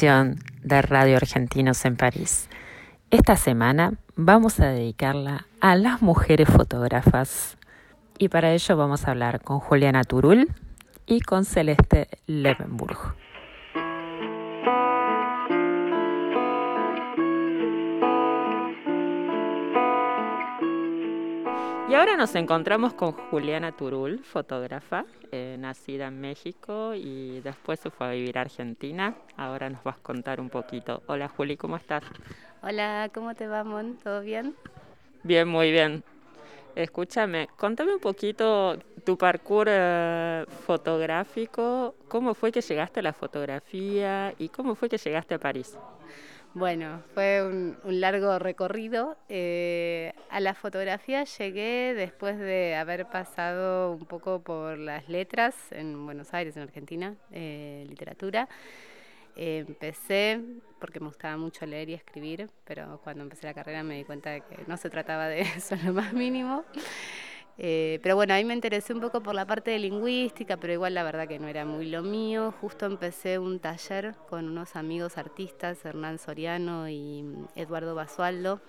de Radio Argentinos en París. Esta semana vamos a dedicarla a las mujeres fotógrafas y para ello vamos a hablar con Juliana Turul y con Celeste Levenburg. Y ahora nos encontramos con Juliana Turul, fotógrafa, eh, nacida en México y después se fue a vivir a Argentina. Ahora nos vas a contar un poquito. Hola Juli, ¿cómo estás? Hola, ¿cómo te va, Mon? ¿Todo bien? Bien, muy bien. Escúchame, contame un poquito tu parkour eh, fotográfico, cómo fue que llegaste a la fotografía y cómo fue que llegaste a París. Bueno, fue un, un largo recorrido. Eh, a la fotografía llegué después de haber pasado un poco por las letras en Buenos Aires, en Argentina, eh, literatura. Empecé porque me gustaba mucho leer y escribir, pero cuando empecé la carrera me di cuenta de que no se trataba de eso en lo más mínimo. Eh, pero bueno, ahí me interesé un poco por la parte de lingüística, pero igual la verdad que no era muy lo mío. Justo empecé un taller con unos amigos artistas, Hernán Soriano y mm, Eduardo Basualdo,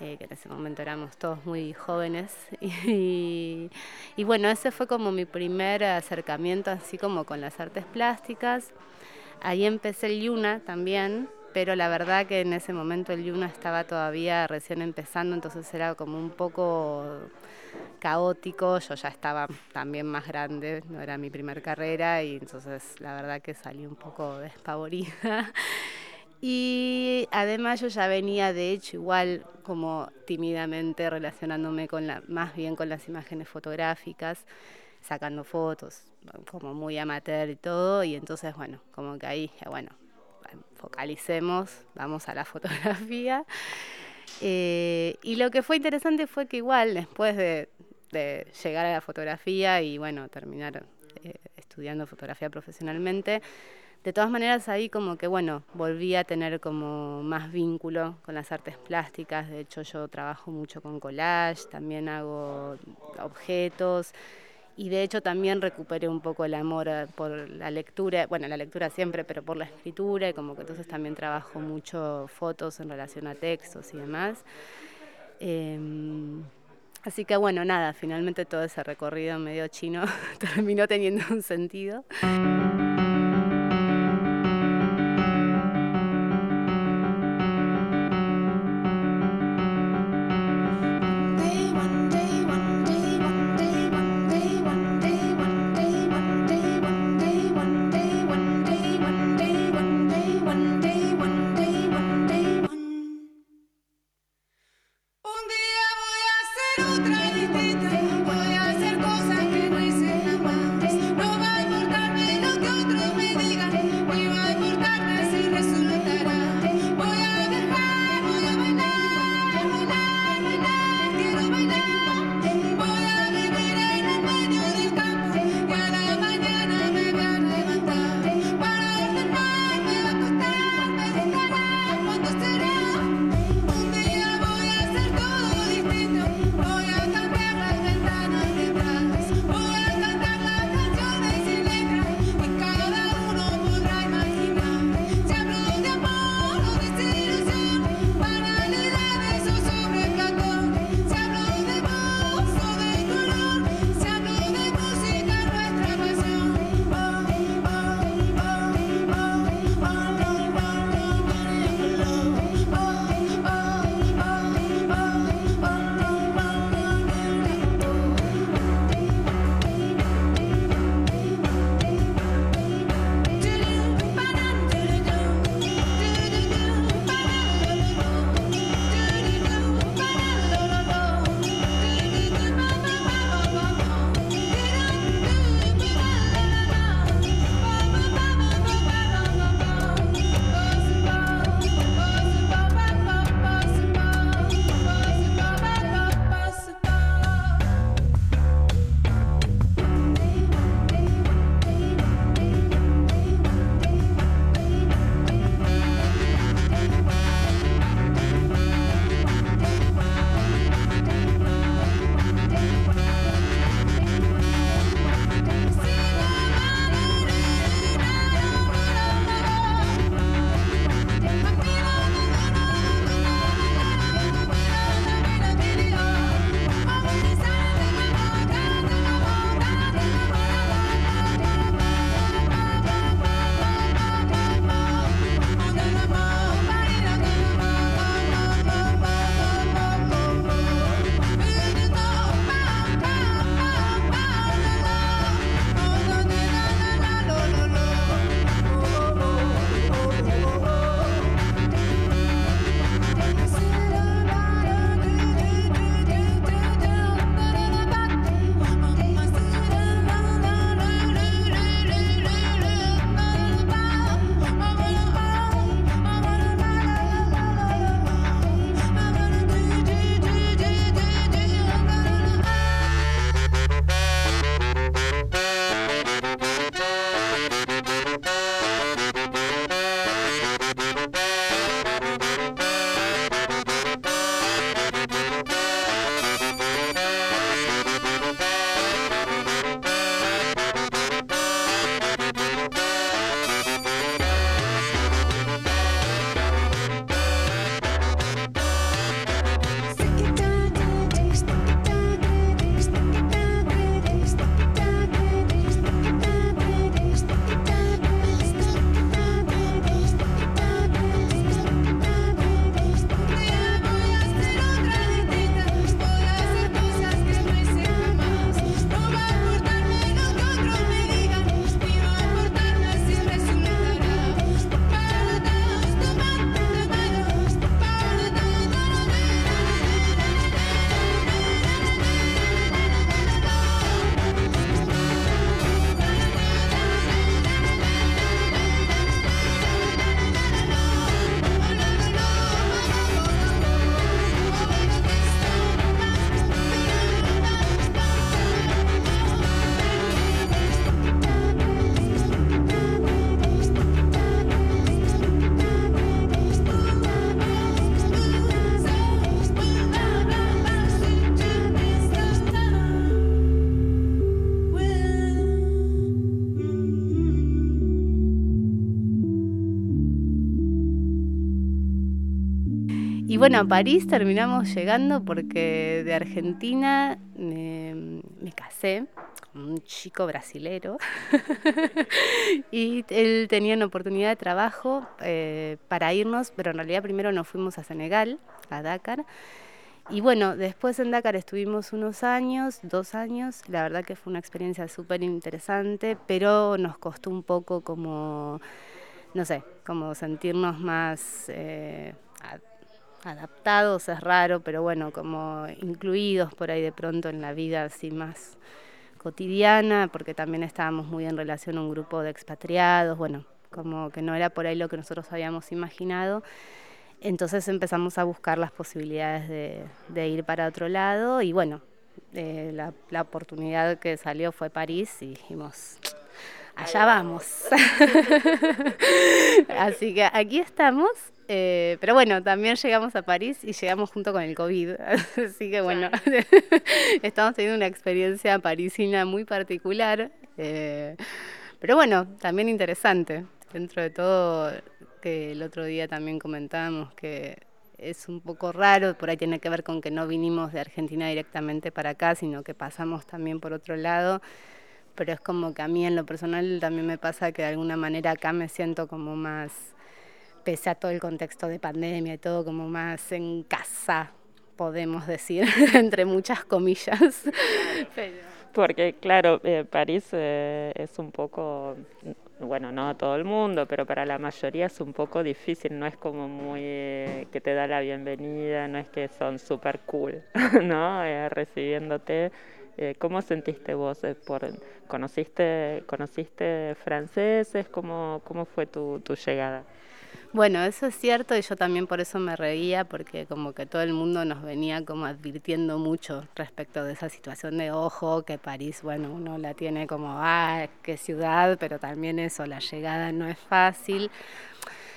eh, que en ese momento éramos todos muy jóvenes. Y, y bueno, ese fue como mi primer acercamiento así como con las artes plásticas. Ahí empecé el Yuna también, pero la verdad que en ese momento el Yuna estaba todavía recién empezando, entonces era como un poco caótico, yo ya estaba también más grande, no era mi primer carrera y entonces la verdad que salí un poco despavorida. Y además yo ya venía de hecho igual como tímidamente relacionándome con la, más bien con las imágenes fotográficas, sacando fotos, como muy amateur y todo, y entonces bueno, como que ahí dije, bueno, focalicemos, vamos a la fotografía. Eh, y lo que fue interesante fue que igual después de, llegar a la fotografía y bueno, terminar eh, estudiando fotografía profesionalmente, de todas maneras ahí como que bueno, volví a tener como más vínculo con las artes plásticas, de hecho yo trabajo mucho con collage, también hago objetos y de hecho también recuperé un poco el amor eh, por la lectura, bueno, la lectura siempre, pero por la escritura y como que entonces también trabajo mucho fotos en relación a textos y demás. Eh, así que bueno, nada, finalmente todo ese recorrido medio chino terminó teniendo un sentido. Bueno, a París terminamos llegando porque de Argentina me, casé con un chico brasilero y él tenía una oportunidad de trabajo eh, para irnos, pero en realidad primero nos fuimos a Senegal, a Dakar. Y bueno, después en Dakar estuvimos unos años, dos años, la verdad que fue una experiencia súper interesante, pero nos costó un poco como, no sé, como sentirnos más eh, adaptados, es raro, pero bueno, como incluidos por ahí de pronto en la vida así más cotidiana, porque también estábamos muy en relación a un grupo de expatriados, bueno, como que no era por ahí lo que nosotros habíamos imaginado. Entonces empezamos a buscar las posibilidades de, ir para otro lado y bueno, eh, la, la oportunidad que salió fue París y dijimos, allá vamos. Así que aquí estamos, eh, pero bueno, también llegamos a París y llegamos junto con el COVID. Así que bueno, estamos teniendo una experiencia parisina muy particular, eh, pero bueno, también interesante. Dentro de todo, que el otro día también comentábamos que es un poco raro, por ahí tiene que ver con que no vinimos de Argentina directamente para acá, sino que pasamos también por otro lado pero es como que a mí en lo personal también me pasa que de alguna manera acá me siento como más, pese a todo el contexto de pandemia y todo, como más en casa, podemos decir, entre muchas comillas. Pero- Porque, claro, eh, París eh, es un poco, bueno, no todo el mundo, pero para la mayoría es un poco difícil, no es como muy eh, que te da la bienvenida, no es que son súper cool, ¿no? Recibiéndote. ¿Cómo sentiste vos? por, ¿Conociste, conociste franceses? ¿Cómo, cómo fue tu, tu llegada? Bueno, eso es cierto y yo también por eso me reía, porque como que todo el mundo nos venía como advirtiendo mucho respecto de esa situación de ojo, que París, bueno, uno la tiene como, ah, qué ciudad, pero también eso, la llegada no es fácil.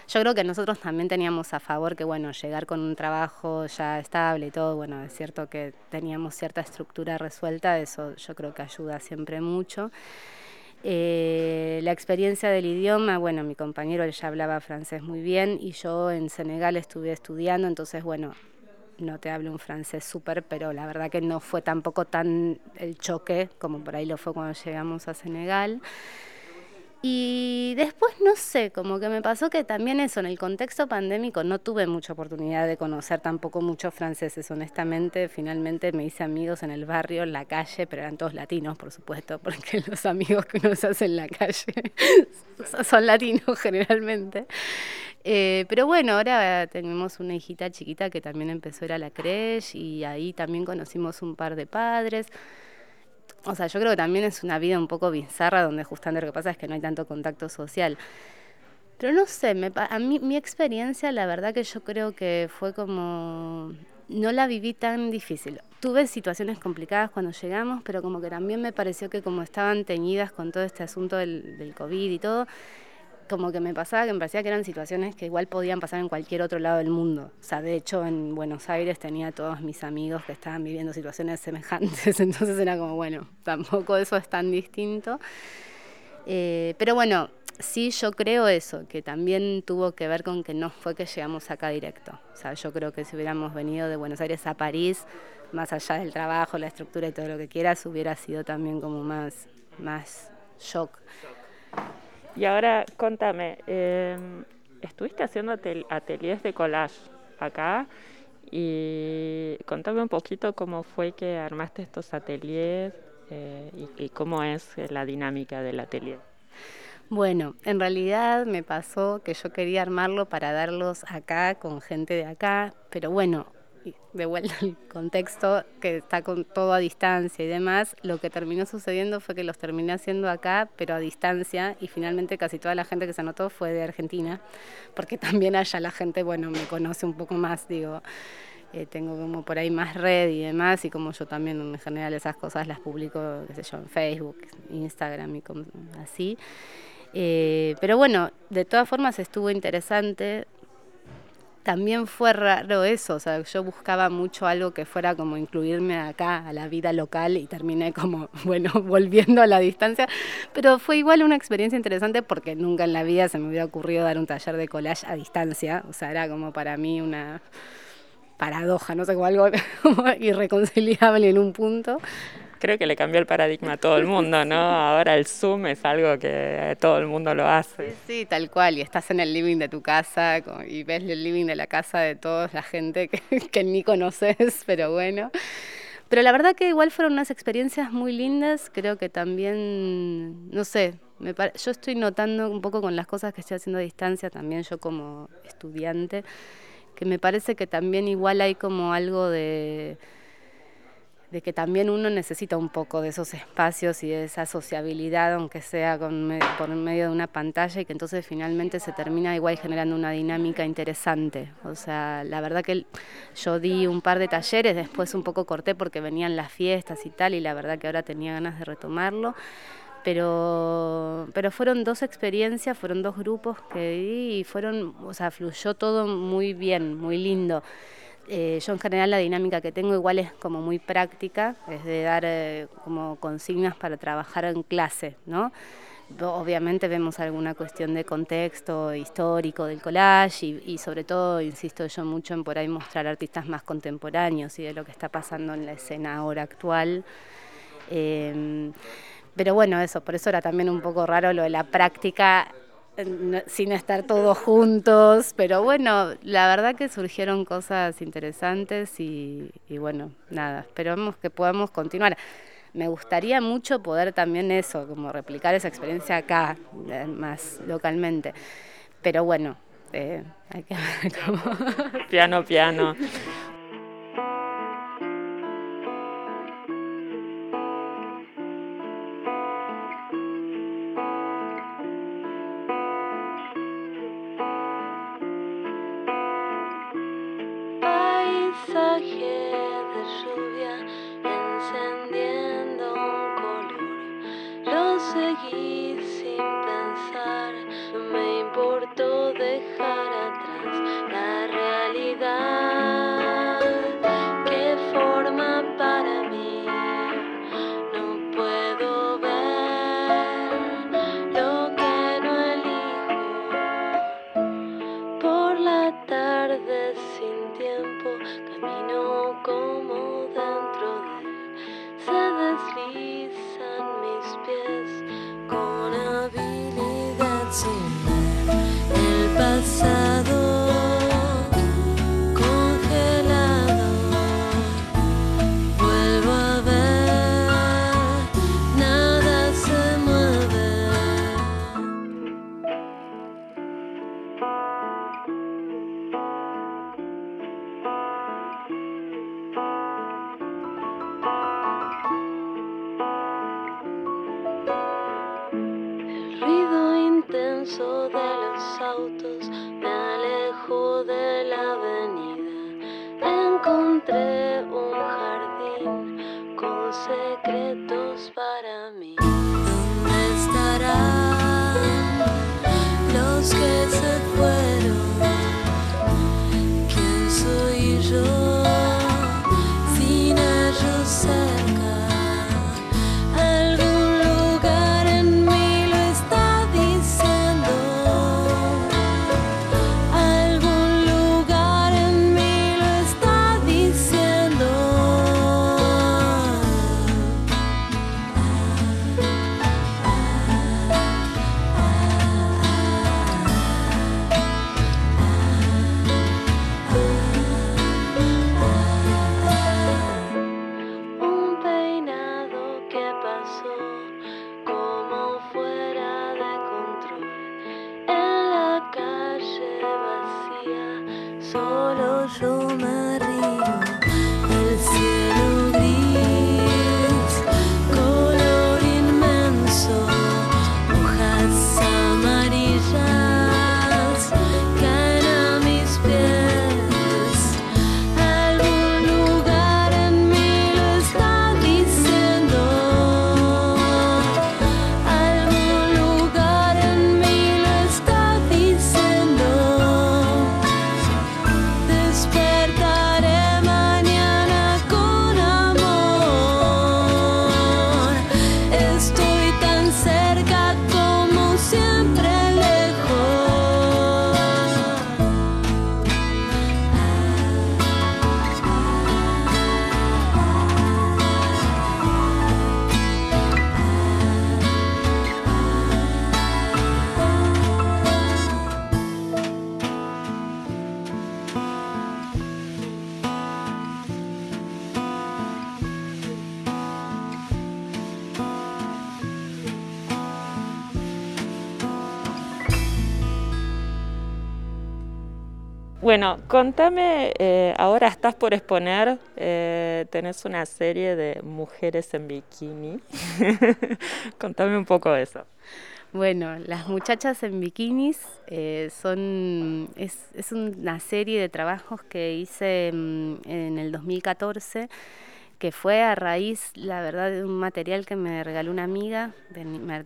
Yo creo que nosotros también teníamos a favor que, bueno, llegar con un trabajo ya estable y todo, bueno, es cierto que teníamos cierta estructura resuelta, eso yo creo que ayuda siempre mucho. Eh, la experiencia del idioma, bueno, mi compañero ya hablaba francés muy bien y yo en Senegal estuve estudiando, entonces, bueno, no te hablo un francés súper, pero la verdad que no fue tampoco tan el choque como por ahí lo fue cuando llegamos a Senegal. Y después, no sé, como que me pasó que también eso, en el contexto pandémico no tuve mucha oportunidad de conocer tampoco muchos franceses, honestamente. Finalmente me hice amigos en el barrio, en la calle, pero eran todos latinos, por supuesto, porque los amigos que uno se hace en la calle son latinos generalmente. Eh, pero bueno, ahora tenemos una hijita chiquita que también empezó a ir a la creche y ahí también conocimos un par de padres. O sea, yo creo que también es una vida un poco bizarra donde justamente lo que pasa es que no hay tanto contacto social. Pero no sé, me, a mí mi experiencia la verdad que yo creo que fue como... No la viví tan difícil. Tuve situaciones complicadas cuando llegamos, pero como que también me pareció que como estaban teñidas con todo este asunto del, del COVID y todo, como que me pasaba que me parecía que eran situaciones que igual podían pasar en cualquier otro lado del mundo. O sea, de hecho en Buenos Aires tenía todos mis amigos que estaban viviendo situaciones semejantes, entonces era como, bueno, tampoco eso es tan distinto. Eh, pero bueno, sí yo creo eso, que también tuvo que ver con que no fue que llegamos acá directo. O sea, yo creo que si hubiéramos venido de Buenos Aires a París, más allá del trabajo, la estructura y todo lo que quieras, hubiera sido también como más, más shock. Y ahora, contame, eh, estuviste haciendo atel- ateliers de collage acá y contame un poquito cómo fue que armaste estos ateliers eh, y, y cómo es la dinámica del atelier. Bueno, en realidad me pasó que yo quería armarlo para darlos acá con gente de acá, pero bueno, de vuelta al contexto que está con todo a distancia y demás, lo que terminó sucediendo fue que los terminé haciendo acá, pero a distancia, y finalmente casi toda la gente que se anotó fue de Argentina, porque también allá la gente, bueno, me conoce un poco más, digo, eh, tengo como por ahí más red y demás, y como yo también en general esas cosas las publico, qué sé yo, en Facebook, Instagram y como así. Eh, pero bueno, de todas formas estuvo interesante. También fue raro eso, o sea, yo buscaba mucho algo que fuera como incluirme acá a la vida local y terminé como, bueno, volviendo a la distancia, pero fue igual una experiencia interesante porque nunca en la vida se me hubiera ocurrido dar un taller de collage a distancia, o sea, era como para mí una, paradoja, no sé, como algo irreconciliable en un punto. Creo que le cambió el paradigma a todo el mundo, ¿no? Ahora el Zoom es algo que todo el mundo lo hace. Sí, sí, tal cual, y estás en el living de tu casa y ves el living de la casa de toda la gente que, que ni conoces, pero bueno. Pero la verdad que igual fueron unas experiencias muy lindas, creo que también, no sé, me yo estoy notando un poco con las cosas que estoy haciendo a distancia, también yo como estudiante, que me parece que también igual hay como algo de, de que también uno necesita un poco de esos espacios y de esa sociabilidad, aunque sea con por medio de una pantalla, y que entonces finalmente se termina igual generando una dinámica interesante. O sea, la verdad que yo di un par de talleres, después un poco corté porque venían las fiestas y tal, y la verdad que ahora tenía ganas de retomarlo. Pero, pero fueron dos experiencias, fueron dos grupos que di y fueron, o sea, fluyó todo muy bien, muy lindo. Eh, yo en general la dinámica que tengo igual es como muy práctica, es de dar eh, como consignas para trabajar en clase, ¿no? Obviamente vemos alguna cuestión de contexto histórico del collage y, y sobre todo, insisto yo mucho en por ahí mostrar artistas más contemporáneos y de lo que está pasando en la escena ahora actual. Eh, pero bueno, eso, por eso era también un poco raro lo de la práctica sin estar todos juntos, pero bueno, la verdad que surgieron cosas interesantes y, bueno, nada, esperamos que podamos continuar. Me gustaría mucho poder también eso, como replicar esa experiencia acá, eh, más localmente. Pero bueno, eh, hay que ver cómo... Piano, piano. Secretos para mí. ¿Dónde estarán los que Bueno, contame, eh, ahora estás por exponer, eh, tenés una serie de mujeres en bikini. contame un poco de eso. Bueno, las muchachas en bikinis eh, son es, es una serie de trabajos que hice mm, en el 2014 que fue a raíz, la verdad, de un material que me regaló una amiga,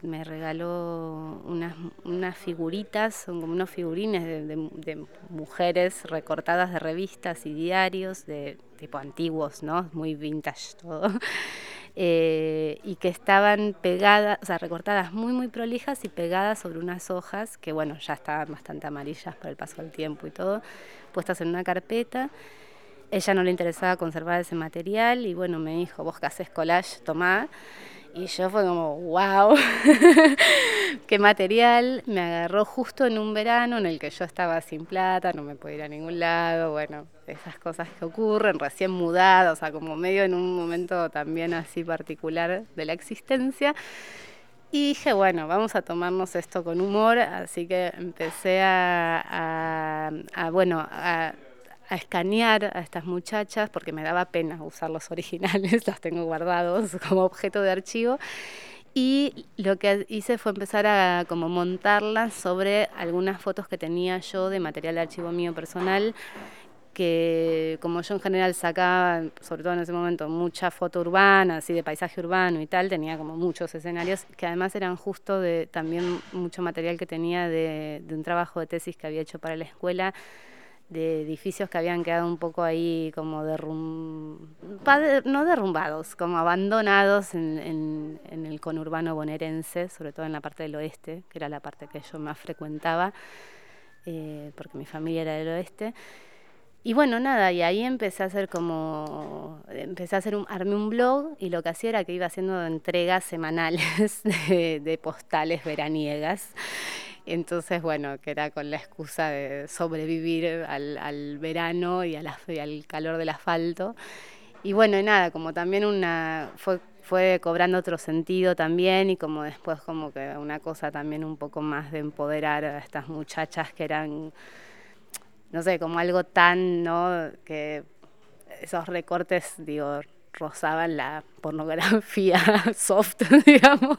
me, regaló unas, unas figuritas, son como unos figurines de mujeres recortadas de revistas y diarios, de tipo antiguos, ¿no? Muy vintage todo. Eh, y que estaban pegadas, o sea, recortadas muy, muy prolijas y pegadas sobre unas hojas que, bueno, ya estaban bastante amarillas por el paso del tiempo y todo, puestas en una carpeta. Ella no le interesaba conservar ese material y bueno, me dijo, vos que haces collage, tomá. Y yo fue como, wow, qué material. Me agarró justo en un verano en el que yo estaba sin plata, no me podía ir a ningún lado, bueno, esas cosas que ocurren, recién mudada, o sea, como medio en un momento también así particular de la existencia. Y dije, bueno, vamos a tomarnos esto con humor, así que empecé a, a- bueno, a, a escanear a estas muchachas porque me daba pena usar los originales, los tengo guardados como objeto de archivo. Y lo que hice fue empezar a como montarlas sobre algunas fotos que tenía yo de material de archivo mío personal que como yo en general sacaba, sobre todo en ese momento, mucha foto urbana, así de paisaje urbano y tal, tenía como muchos escenarios que además eran justo de también mucho material que tenía de, de un trabajo de tesis que había hecho para la escuela de edificios que habían quedado un poco ahí como derrum... pa- de- no derrumbados, como abandonados en, en- en el conurbano bonaerense, sobre todo en la parte del oeste, que era la parte que yo más frecuentaba, eh, porque mi familia era del oeste. Y bueno, nada, y ahí empecé a hacer como, empecé a hacer un, armé un blog y lo que hacía era que iba haciendo entregas semanales de, de postales veraniegas. Entonces, bueno, que era con la excusa de sobrevivir al, al verano y, al calor del asfalto. Y bueno, nada, como también una, fue, fue cobrando otro sentido también y como después como que una cosa también un poco más de empoderar a estas muchachas que eran no sé, como algo tan, ¿no? Que esos recortes, digo, rozaban la pornografía soft, digamos,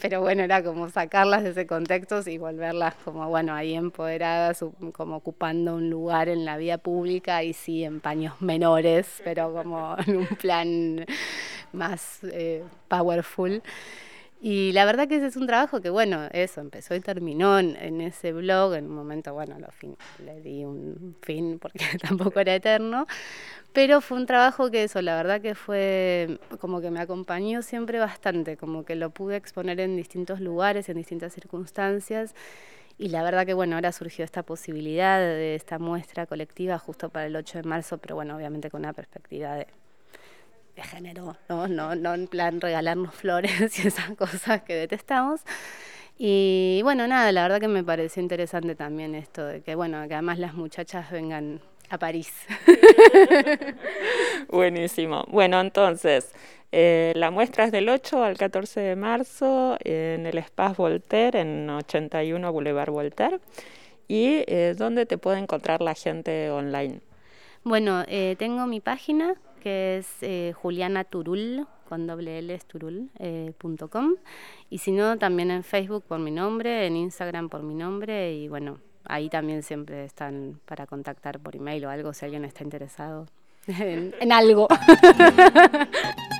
pero bueno, era como sacarlas de ese contexto y volverlas como, bueno, ahí empoderadas, como ocupando un lugar en la vida pública y sí, en paños menores, pero como en un plan más eh, powerful. Y la verdad que ese es un trabajo que, bueno, eso empezó y terminó en, en ese blog. En un momento, bueno, lo fin, le di un fin porque tampoco era eterno. Pero fue un trabajo que eso, la verdad que fue como que me acompañó siempre bastante, como que lo pude exponer en distintos lugares, en distintas circunstancias. Y la verdad que, bueno, ahora surgió esta posibilidad de esta muestra colectiva justo para el 8 de marzo, pero bueno, obviamente con una perspectiva de de género, ¿no? No, no en plan regalarnos flores y esas cosas que detestamos. Y bueno, nada, la verdad que me pareció interesante también esto de que, bueno, que además las muchachas vengan a París. Buenísimo. Bueno, entonces, eh, la muestra es del 8 al 14 de marzo en el Espace Voltaire, en 81 Boulevard Voltaire. ¿Y eh, dónde te puede encontrar la gente online? Bueno, eh, tengo mi página que es eh, Juliana Turul, con doble L es turul, eh. Y si no, también en Facebook por mi nombre, en Instagram por mi nombre y bueno, ahí también siempre están para contactar por email o algo si alguien está interesado en, en algo.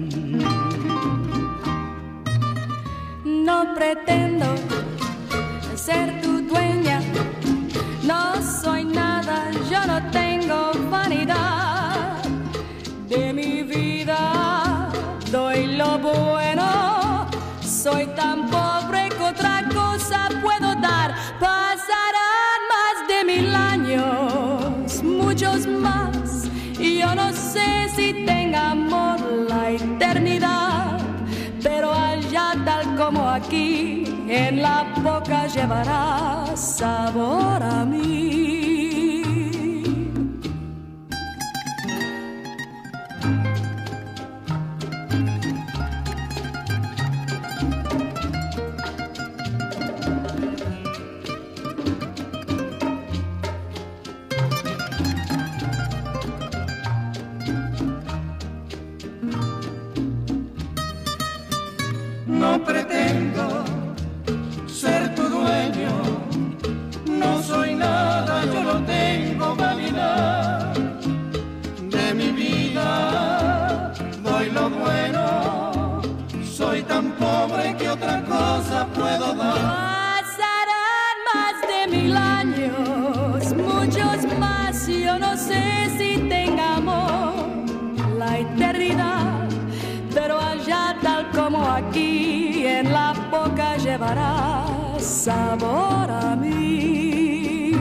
No pretendo ser tu dueña, no soy nada, yo no tengo vanidad. De mi vida, doy lo bueno, soy tan en la boca llevará sabor a mí. Llevará sabor a mí,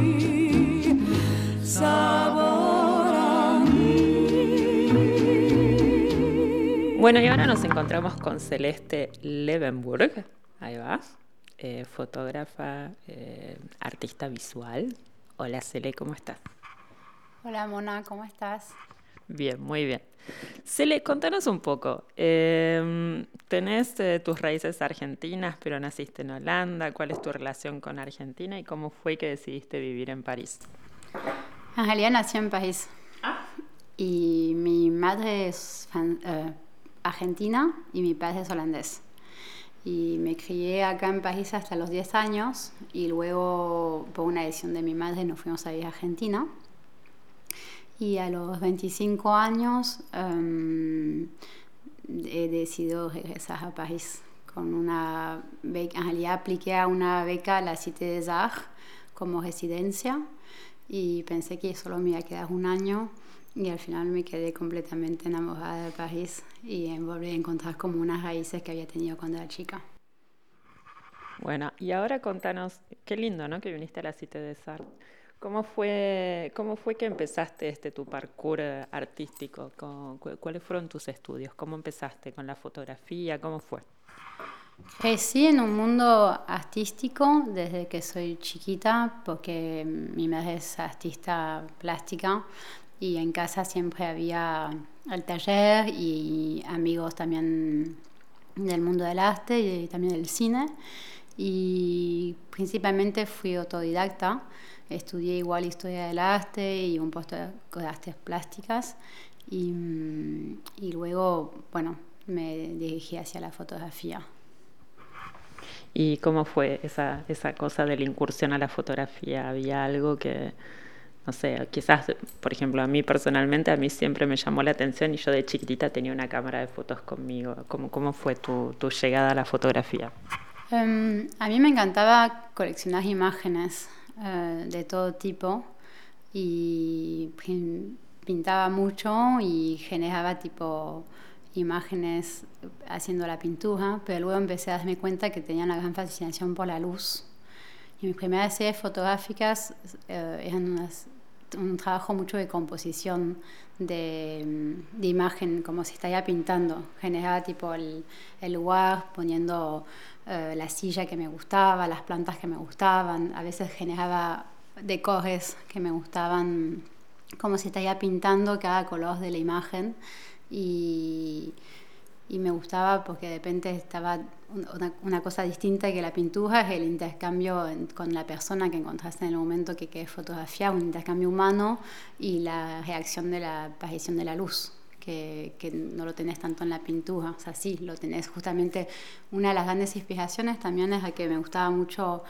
sabor a mí. Bueno, y ahora nos encontramos con Celeste Levenburg, ahí va, eh, fotógrafa, eh, artista visual. Hola Cele, ¿cómo estás? Hola Mona, ¿cómo estás? Bien, muy bien. Cele, contanos un poco. eh, tenés eh, tus raíces argentinas, pero naciste en Holanda. ¿Cuál es tu relación con Argentina y cómo fue que decidiste vivir en París? En realidad nací en París. Y mi madre es eh, argentina y mi padre es holandés. Y me crié acá en París hasta los 10 años y luego por una decisión de mi madre nos fuimos a vivir a Argentina. Y a los 25 años em, he decidido regresar a París con una beca. En realidad apliqué a una beca a la Cité des Arts como residencia y pensé que solo me iba a quedar un año y al final me quedé completamente enamorada de París y volví a encontrar como unas raíces que había tenido cuando era chica. Bueno, y ahora contanos, qué lindo, ¿no? Que viniste a la Cité des Arts. ¿Cómo fue, cómo fue que empezaste este tu parkour eh, artístico? Co- cu- ¿Cuáles fueron tus estudios? ¿Cómo empezaste con la fotografía? ¿Cómo fue? Crecí en un mundo artístico desde que soy chiquita porque mi madre es artista plástica y en casa siempre había el taller y amigos también del mundo del arte y también del cine y principalmente fui autodidacta. Estudié igual historia del arte y un poco de artes plásticas y, y luego, bueno, me dirigí hacia la fotografía. ¿Y cómo fue esa, esa cosa de la incursión a la fotografía? ¿Había algo que, no sé, quizás, por ejemplo, a mí personalmente, a mí siempre me llamó la atención y yo de chiquitita tenía una cámara de fotos conmigo. ¿Cómo, cómo fue tu, tu llegada a la fotografía? Em, a mí me encantaba coleccionar imágenes eh, de todo tipo y pin- pintaba mucho y generaba tipo imágenes haciendo la pintura, pero luego empecé a darme cuenta que tenía una gran fascinación por la luz. Y mis primeras series fotográficas eh, eran unas- un trabajo mucho de composición de, de imagen, como si estaría pintando. Generaba tipo el, el lugar, poniendo eh, la silla que me gustaba, las plantas que me gustaban. A veces generaba decores que me gustaban, como si estaría pintando cada color de la imagen. Y, y me gustaba porque de repente estaba una, una cosa distinta que la pintura, es el intercambio en- con la persona que encontraste en el momento que querés fotografiar, un intercambio humano y la reacción de la aparición de la luz, que, que no lo tenés tanto en la pintura, o sea, sí, lo tenés. Justamente, una de las grandes inspiraciones también es a que me gustaba mucho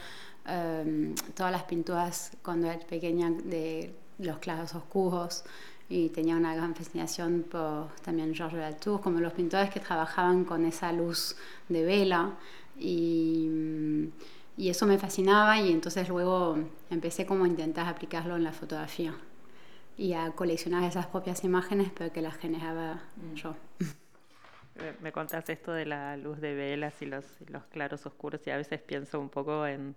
eh, todas las pinturas cuando era pequeña de los claros oscuros, y tenía una gran fascinación por también Georges Latour, como los pintores que trabajaban con esa luz de vela y, y eso me fascinaba y entonces luego empecé como a intentar aplicarlo en la fotografía y a coleccionar esas propias imágenes pero que las generaba yo. Me- contaste esto de la luz de velas y los, los claros oscuros y a veces pienso un poco en,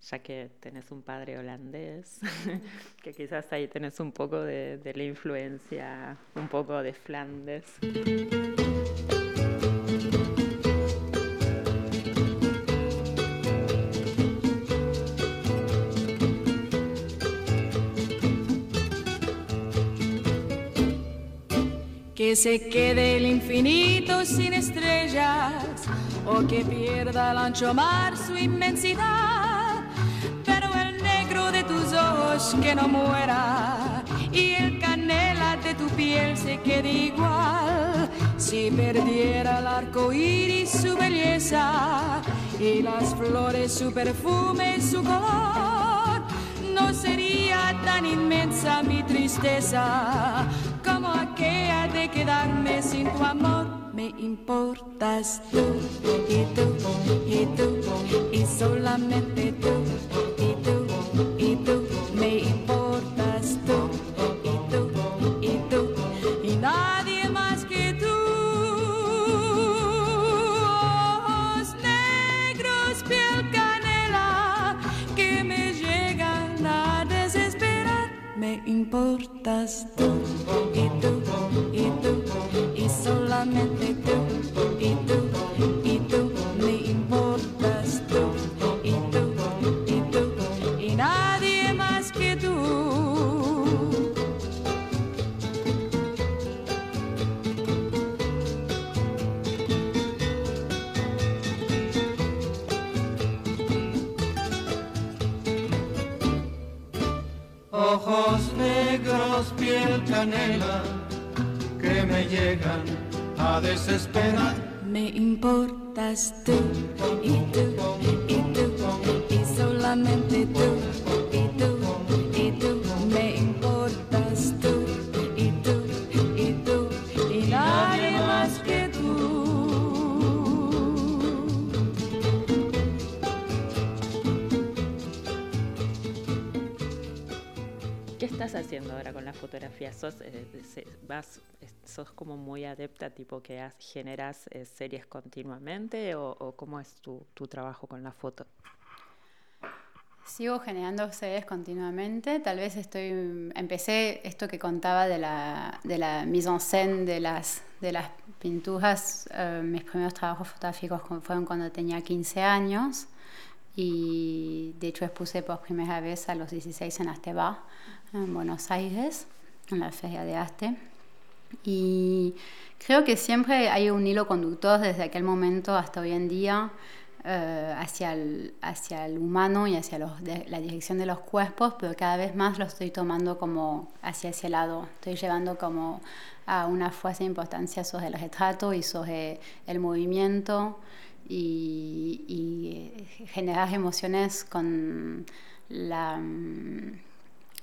ya que tenés un padre holandés, que quizás ahí tenés un poco de, de la influencia, un poco de Flandes. Que se quede el infinito sin estrellas o que pierda el ancho mar su inmensidad. De tus ojos que no muera y el canela de tu piel se quede igual. Si perdiera el arco iris su belleza y las flores su perfume, su color no sería tan inmensa mi tristeza como aquella de quedarme sin tu amor. Me importas tú y tú y tú y solamente tú importas tú y tú y tú y solamente tú se- vas, ¿Sos como muy adepta, tipo que has- generas eh, series continuamente o, o cómo es tu, tu trabajo con la foto? Sigo generando series continuamente. Tal vez estoy. Empecé esto que contaba de la, de la mise en scène de las, de las pinturas. eh, mis primeros trabajos fotográficos fueron cuando tenía 15 años. Y de hecho expuse por primera vez a los 16 en Asteba, en Buenos Aires, en la Feria de Aste. Y creo que siempre hay un hilo conductor desde aquel momento hasta hoy en día eh, hacia, el, hacia el humano y hacia los, de- la dirección de los cuerpos, pero cada vez más lo estoy tomando como hacia ese lado. Estoy llevando como a una fuerza de importancia sobre el retrato y sobre el movimiento y, y eh, generar emociones con la mm,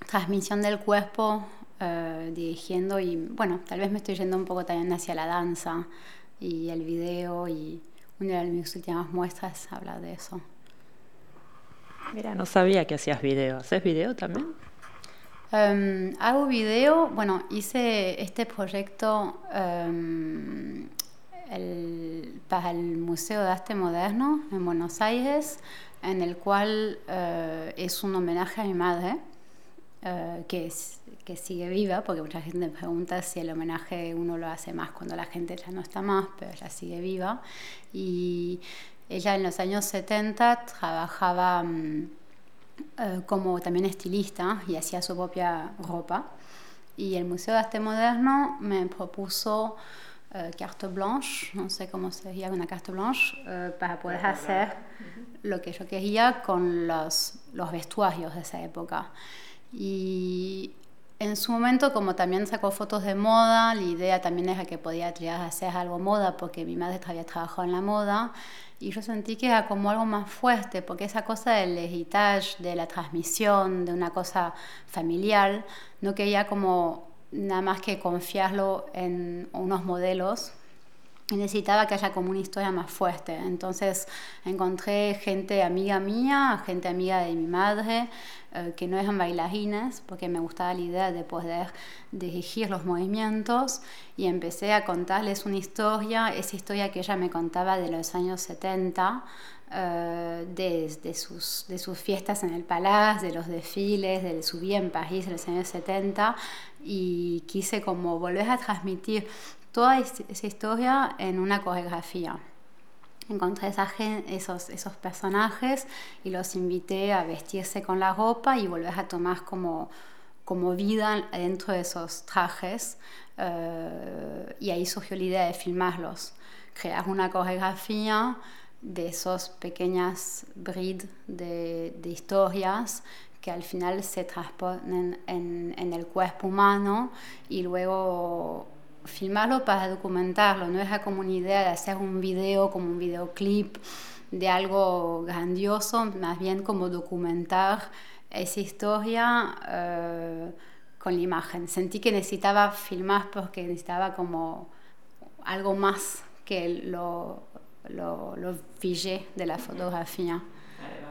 transmisión del cuerpo eh, dirigiendo y bueno, tal vez me estoy yendo un poco también hacia la danza y el video y una de mis últimas muestras habla de eso. Mira, no sabía que hacías video. ¿Haces video también? Em, hago video, bueno, hice este proyecto em, el- para el Museo de Arte Moderno en Buenos Aires, en el cual eh, es un homenaje a mi madre, eh, que, es- que sigue viva, porque mucha gente me pregunta si el homenaje uno lo hace más cuando la gente ya no está más, pero ella sigue viva. Y ella en los años 70 trabajaba... mm, eh, como también estilista y hacía su propia ropa. Y el Museo de Arte Moderno me propuso eh, carte blanche, no sé cómo sería una carte blanche, eh, para poder hacer lo que yo quería con los, los vestuarios de esa época. Y en su momento, como también sacó fotos de moda, la idea también era que podía hacer algo moda, porque mi madre había trabajado en la moda, y yo sentí que era como algo más fuerte, porque esa cosa del heritage, de la transmisión, de una cosa familiar, no quería como nada más que confiarlo en unos modelos necesitaba que haya como una historia más fuerte. Entonces encontré gente amiga mía, gente amiga de mi madre, eh, que no eran bailarines, porque me gustaba la idea de poder dirigir los movimientos y empecé a contarles una historia, esa historia que ella me contaba de los años 70. eh, de, de sus, de sus fiestas en el Palace, de los desfiles, de su vida en París en los años 70 y quise como volver a transmitir toda es- esa historia en una coreografía. Encontré esa esos, esos personajes y los invité a vestirse con la ropa y volver a tomar como, como vida dentro de esos trajes. eh, y ahí surgió la idea de filmarlos, crear una coreografía de esos pequeñas brides de, de historias que al final se transponen en, en el cuerpo humano y luego filmarlo para documentarlo. No era como una idea de hacer un video, como un videoclip de algo grandioso, más bien como documentar esa historia eh, con la imagen. Sentí que necesitaba filmar porque necesitaba como algo más que lo, lo, lo figé de la fotografía.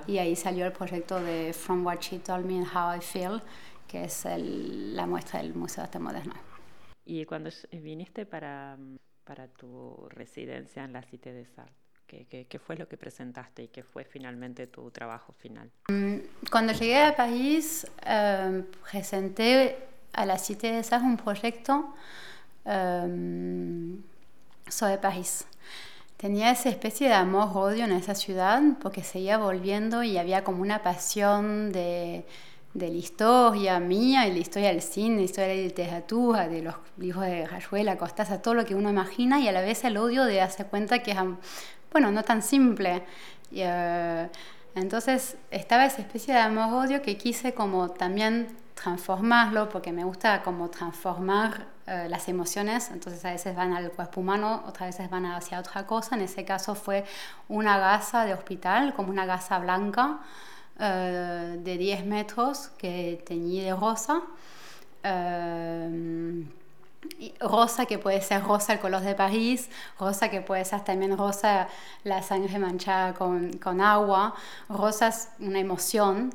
Y ahí salió el proyecto de From What She Told Me and How I Feel, que es el- la muestra del Museo de Arte Moderno. Y cuando ll- viniste para, para tu residencia en la Cité des Arts, ¿qué, qué, qué fue lo que presentaste y qué fue finalmente tu trabajo final? Cuando llegué a París, eh, presenté a la Cité des Arts un proyecto eh, sobre París. Tenía esa especie de amor-odio en esa ciudad porque seguía volviendo y había como una pasión de, de la historia mía y la historia del cine, la historia de la literatura, de los libros de Rayuela, Cortázar, todo lo que uno imagina y a la vez el odio de darse cuenta que es, bueno, no tan simple. Y, eh, entonces estaba esa especie de amor-odio que quise como también transformarlo, porque me gusta como transformar eh, las emociones, entonces a veces van al cuerpo humano, otras veces van hacia otra cosa, en ese caso fue una gasa de hospital, como una gasa blanca eh, de 10 metros que teñí de rosa. Eh, rosa que puede ser rosa el color de París, rosa que puede ser también rosa la sangre manchada con, con agua, rosa es una emoción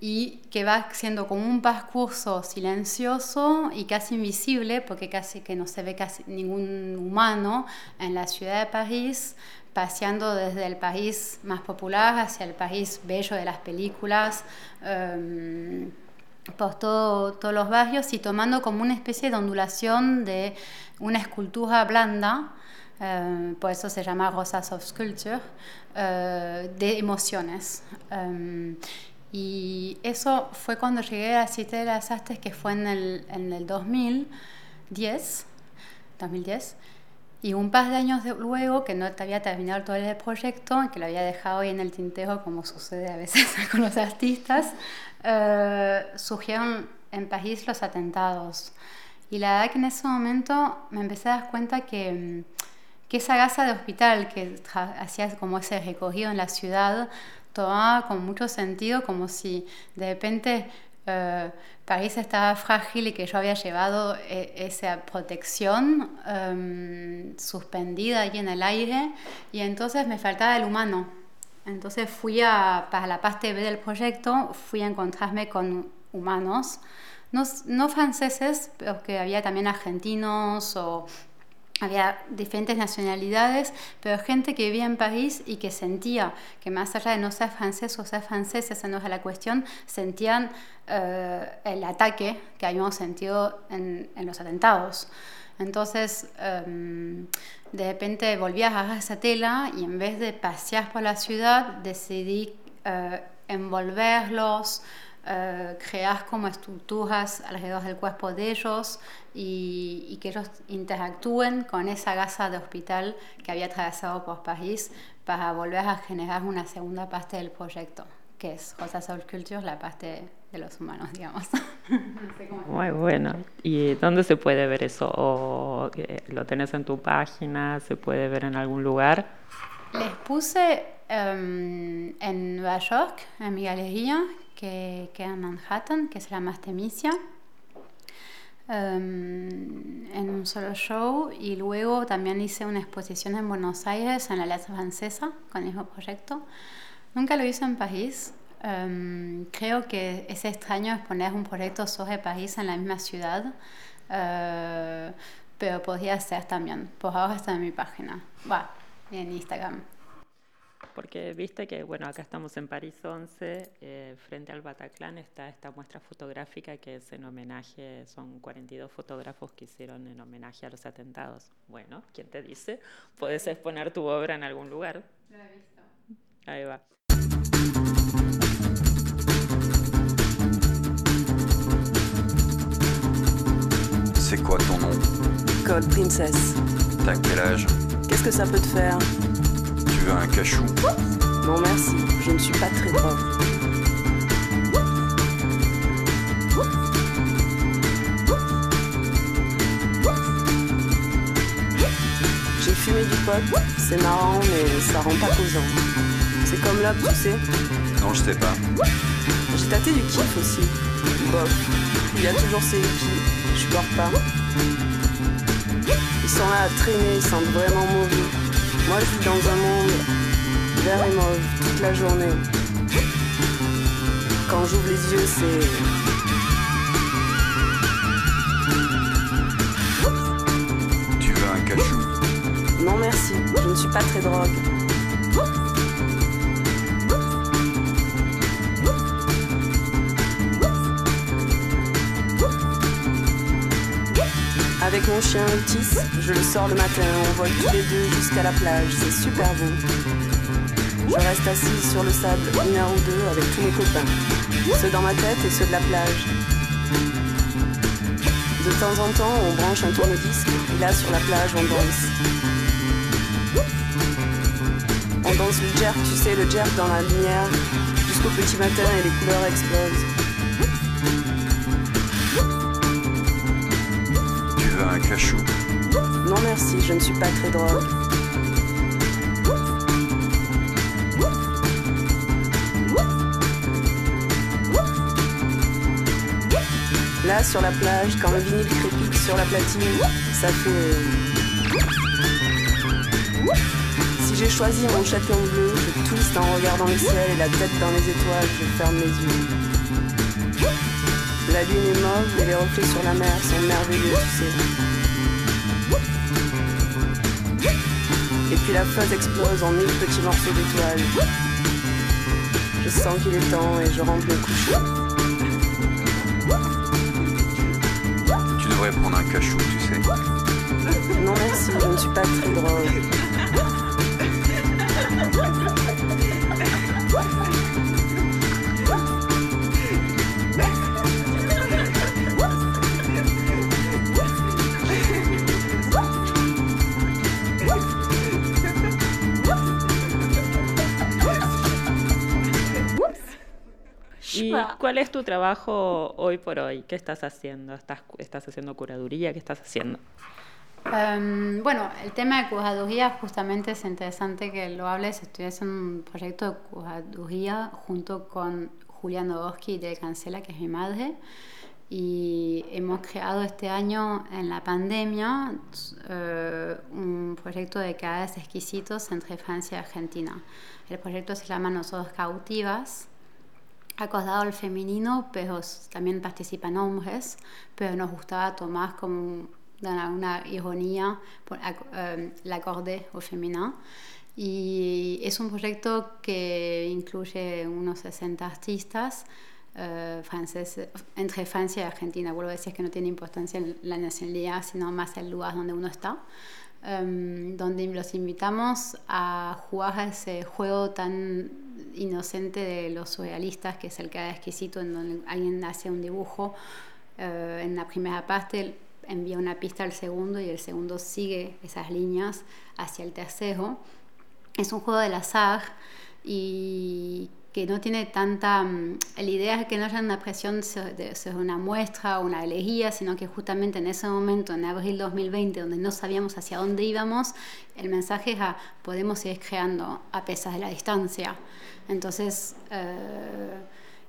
y que va siendo como un percurso silencioso y casi invisible porque casi que no se ve casi ningún humano en la ciudad de París paseando desde el país más popular hacia el país bello de las películas um, por todo, todos los barrios y tomando como una especie de ondulación de una escultura blanda, eh, por eso se llama Rosa Soft Sculpture, eh, de emociones. Um, y eso fue cuando llegué a la Cité de las Artes, que fue en el, en el 2010, 2010. Y un par de años de, luego, que no había terminado todo el proyecto, que lo había dejado ahí en el tintero, como sucede a veces con los artistas, eh, surgieron en París los atentados. Y la verdad que en ese momento me empecé a dar cuenta que, que esa gasa de hospital que hacía como ese recorrido en la ciudad tomaba con mucho sentido, como si de repente París estaba frágil y que yo había llevado eh, esa protección um, suspendida ahí en el aire y entonces me faltaba el humano. Entonces fui a, para la parte B del proyecto, fui a encontrarme con humanos, no, no franceses, pero que había también argentinos o había diferentes nacionalidades, pero gente que vivía en París y que sentía que más allá de no ser francés o ser francés, esa no es la cuestión, sentían uh, el ataque que habíamos sentido en, en los atentados. Entonces, um, de repente volví a agarrar esa tela y en vez de pasear por la ciudad, decidí uh, envolverlos, Uh, crear como estructuras alrededor del cuerpo de ellos y, y, que ellos interactúen con esa gasa de hospital que había atravesado por París para volver a generar una segunda parte del proyecto, que es Rosa Soul Culture, la parte de los humanos, digamos. Muy bueno. ¿Y dónde se puede ver eso? ¿O lo tenés en tu página? ¿Se puede ver en algún lugar? Les puse um, en Nueva York, en mi galería, que queda en Manhattan, que es la Mastemisia. Em, en un solo show y luego también hice una exposición en Buenos Aires en la Alianza Francesa con el mismo proyecto. Nunca lo hice en París. Em, creo que es extraño exponer un proyecto sobre París en la misma ciudad, eh, pero podría ser también. Por ahora está en mi página, va, en Instagram. Porque viste que, bueno, acá estamos en París 11, eh, frente al Bataclan está esta muestra fotográfica que es en homenaje, son 42 fotógrafos que hicieron en homenaje a los atentados. Bueno, ¿quién te dice? Puedes exponer tu obra en algún lugar. Lo he visto. Ahí va. C'est quoi ton nom Code Princess. T'as quel âge Qu'est-ce que ça peut te faire veux un cachou Non merci, je ne suis pas très drogue. J'ai fumé du pot, c'est marrant mais ça rend pas causant. C'est comme l'op, tu sais. Non, je sais pas. J'ai tâté du kiff aussi. Bof. Il y a toujours ces hippies, je supporte pas. Ils sont là à traîner, ils sentent vraiment mauvais. Moi je vis dans un monde vert et mauve toute la journée. Quand j'ouvre les yeux, c'est. Tu veux un cachou? Non merci, je ne suis pas très drogue. Mon chien Otis, je le sors le matin, on vole tous les deux jusqu'à la plage, c'est super beau. Je reste assise sur le sable une heure ou deux avec tous mes copains, ceux dans ma tête et ceux de la plage. De temps en temps, on branche un tourne-disque et là sur la plage, on danse. On danse le jerk, tu sais, le jerk dans la lumière, jusqu'au petit matin et les couleurs explosent. Non merci, je ne suis pas très drogue. Là, sur la plage, quand le vinyle crépite sur la platine, ça fait... Si j'ai choisi mon châtillon bleu, je twiste en regardant le ciel et la tête dans les étoiles, je ferme les yeux. La lune est mauve et les reflets sur la mer sont merveilleux, tu sais. Et puis la fuzz explose en mille petits morceaux d'étoiles. Je sens qu'il est temps et je rentre me coucher. Tu devrais prendre un cachou, tu sais. Non merci, je ne suis pas très drôle. ¿Y cuál es tu trabajo hoy por hoy? ¿Qué estás haciendo? ¿Estás, estás haciendo curaduría? ¿Qué estás haciendo? Em, bueno, el tema de curaduría justamente es interesante que lo hables. Estoy haciendo un proyecto de curaduría junto con Julián Nowosky de Cancela, que es mi madre. Y hemos creado este año en la pandemia eh, un proyecto de cadáveres exquisitos entre Francia y Argentina. El proyecto se llama Nosotros Cautivas acordado al femenino, pero también participan hombres, pero nos gustaba tomar como una, una ironía, por, ac- eh, la acordé au féminin. Y es un proyecto que incluye unos 60 artistas eh, franceses, entre Francia y Argentina. Vuelvo a decir que no tiene importancia la nacionalidad, sino más el lugar donde uno está. em, donde los invitamos a jugar ese juego tan inocente de los surrealistas, que es el cada exquisito, en donde alguien hace un dibujo eh, en la primera parte, envía una pista al segundo y el segundo sigue esas líneas hacia el tercero. Es un juego del azar y que no tiene tanta... mm, La idea es que no haya una presión sobre una muestra o una elegía, sino que justamente en ese momento, en abril 2020, donde no sabíamos hacia dónde íbamos, el mensaje era, podemos seguir creando a pesar de la distancia. Entonces, eh,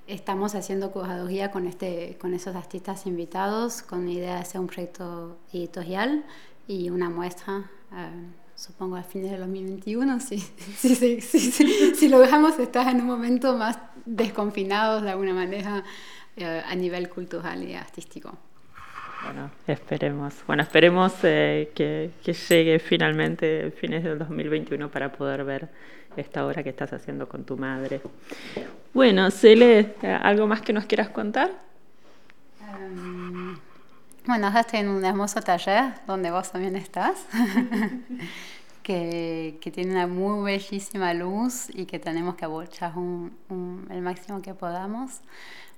estamos haciendo curaduría con, este, con esos artistas invitados, con la idea de hacer un proyecto editorial y una muestra, eh, supongo a fines de 2021, si, si, si, si, si logramos estar en un momento más desconfinados de alguna manera eh, a nivel cultural y artístico. Bueno, esperemos. Bueno, esperemos eh, que, que, llegue finalmente fines del 2021 para poder ver esta obra que estás haciendo con tu madre. Bueno, Cele, ¿algo más que nos quieras contar? Um, bueno, ahora estoy en un hermoso taller donde vos también estás, que, que, tiene una muy bellísima luz y que tenemos que abrochar un, un, el máximo que podamos.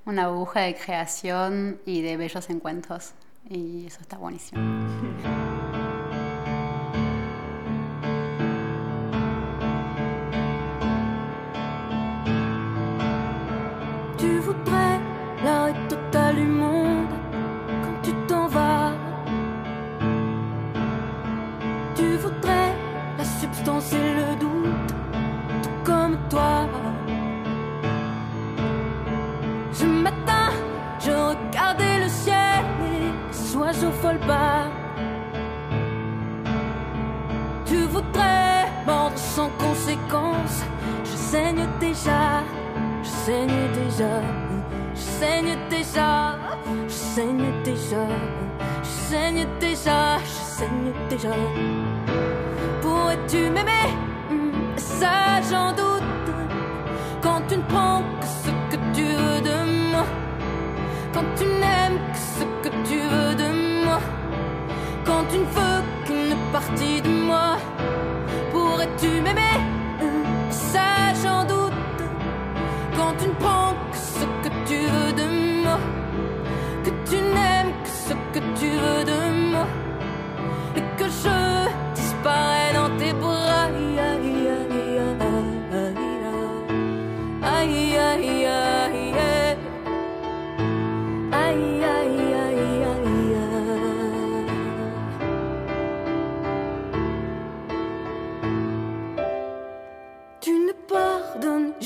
Una aguja de creación y de bellos encuentros. Y eso está buenísimo.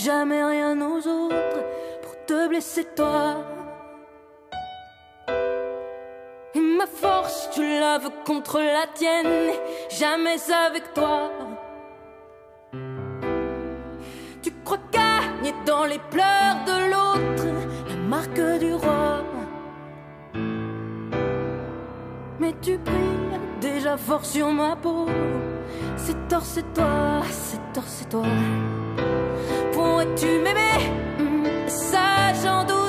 jamais rien aux autres pour te blesser toi. Ma force, tu la contre la tienne, jamais avec toi. Tu crois gagner dans les pleurs de l'autre la marque du roi. Mais tu brilles déjà fort sur ma peau. C'est tort, c'est toi, c'est tort, c'est toi tu m'aimais, mmh, ça j'en doute.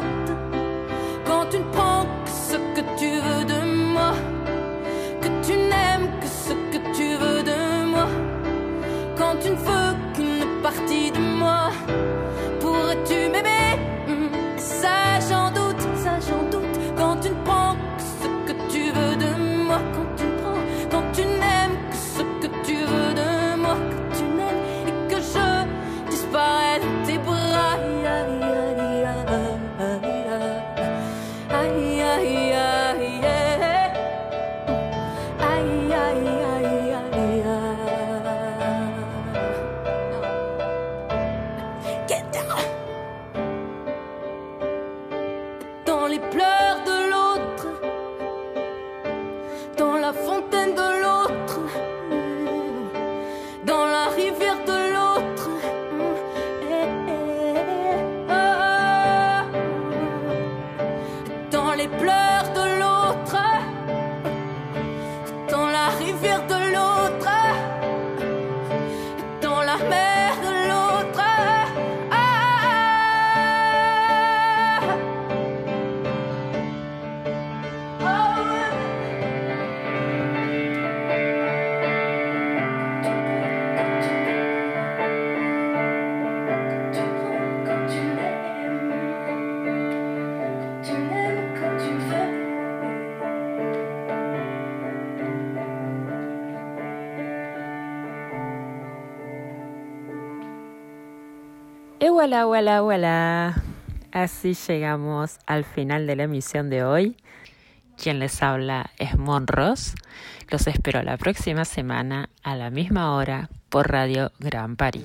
Les pleurs de Hola, hola, hola. Así llegamos al final de la emisión de hoy. Quien les habla es Mon Ross. Los espero la próxima semana a la misma hora por Radio Gran París.